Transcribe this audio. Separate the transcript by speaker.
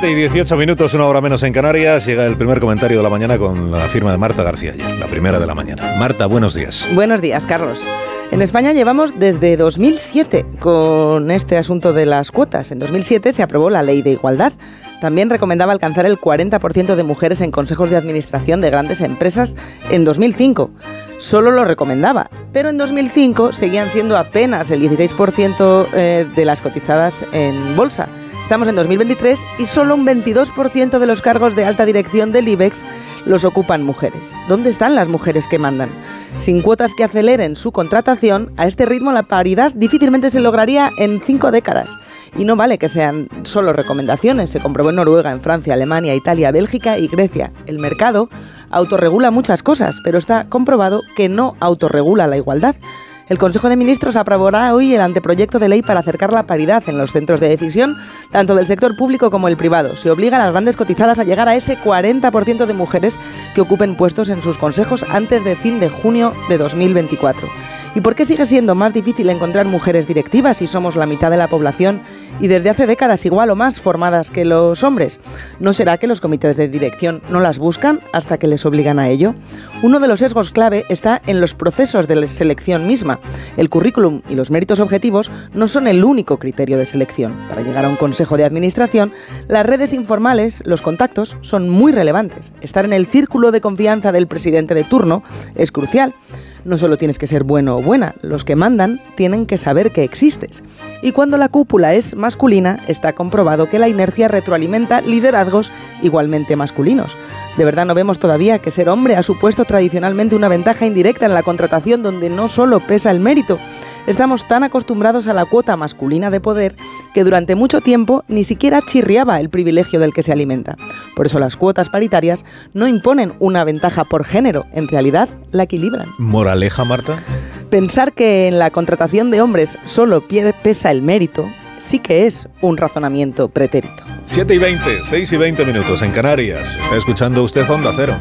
Speaker 1: 7 y 18 minutos, una hora menos en Canarias. Llega el primer comentario de la mañana con la firma de Marta García ayer, la primera de la mañana. Marta, buenos días.
Speaker 2: Buenos días, Carlos. En España llevamos desde 2007 con este asunto de las cuotas. En 2007 se aprobó la ley de igualdad. También recomendaba alcanzar el 40% de mujeres en consejos de administración de grandes empresas en 2005. Solo lo recomendaba, pero en 2005 seguían siendo apenas el 16% eh, de las cotizadas en bolsa. Estamos en 2023 y solo un 22% de los cargos de alta dirección del IBEX los ocupan mujeres. ¿Dónde están las mujeres que mandan? Sin cuotas que aceleren su contratación, a este ritmo la paridad difícilmente se lograría en cinco décadas. Y no vale que sean solo recomendaciones, se comprobó en Noruega, en Francia, Alemania, Italia, Bélgica y Grecia. El mercado autorregula muchas cosas, pero está comprobado que no autorregula la igualdad. El Consejo de Ministros aprobará hoy el anteproyecto de ley para acercar la paridad en los centros de decisión, tanto del sector público como el privado. Se obliga a las grandes cotizadas a llegar a ese 40% de mujeres que ocupen puestos en sus consejos antes de fin de junio de 2024. ¿Y por qué sigue siendo más difícil encontrar mujeres directivas si somos la mitad de la población y desde hace décadas igual o más formadas que los hombres? ¿No será que los comités de dirección no las buscan hasta que les obligan a ello? Uno de los sesgos clave está en los procesos de selección misma. El currículum y los méritos objetivos no son el único criterio de selección. Para llegar a un consejo de administración, las redes informales, los contactos, son muy relevantes. Estar en el círculo de confianza del presidente de turno es crucial no solo tienes que ser bueno o buena, los que mandan tienen que saber que existes. Y cuando la cúpula es masculina, está comprobado que la inercia retroalimenta liderazgos igualmente masculinos. De verdad no vemos todavía que ser hombre ha supuesto tradicionalmente una ventaja indirecta en la contratación donde no solo pesa el mérito, Estamos tan acostumbrados a la cuota masculina de poder que durante mucho tiempo ni siquiera chirriaba el privilegio del que se alimenta. Por eso las cuotas paritarias no imponen una ventaja por género, en realidad la equilibran.
Speaker 1: ¿Moraleja, Marta?
Speaker 2: Pensar que en la contratación de hombres solo pesa el mérito sí que es un razonamiento pretérito.
Speaker 1: 7 y 20, 6 y 20 minutos en Canarias. Está escuchando usted Onda Cero.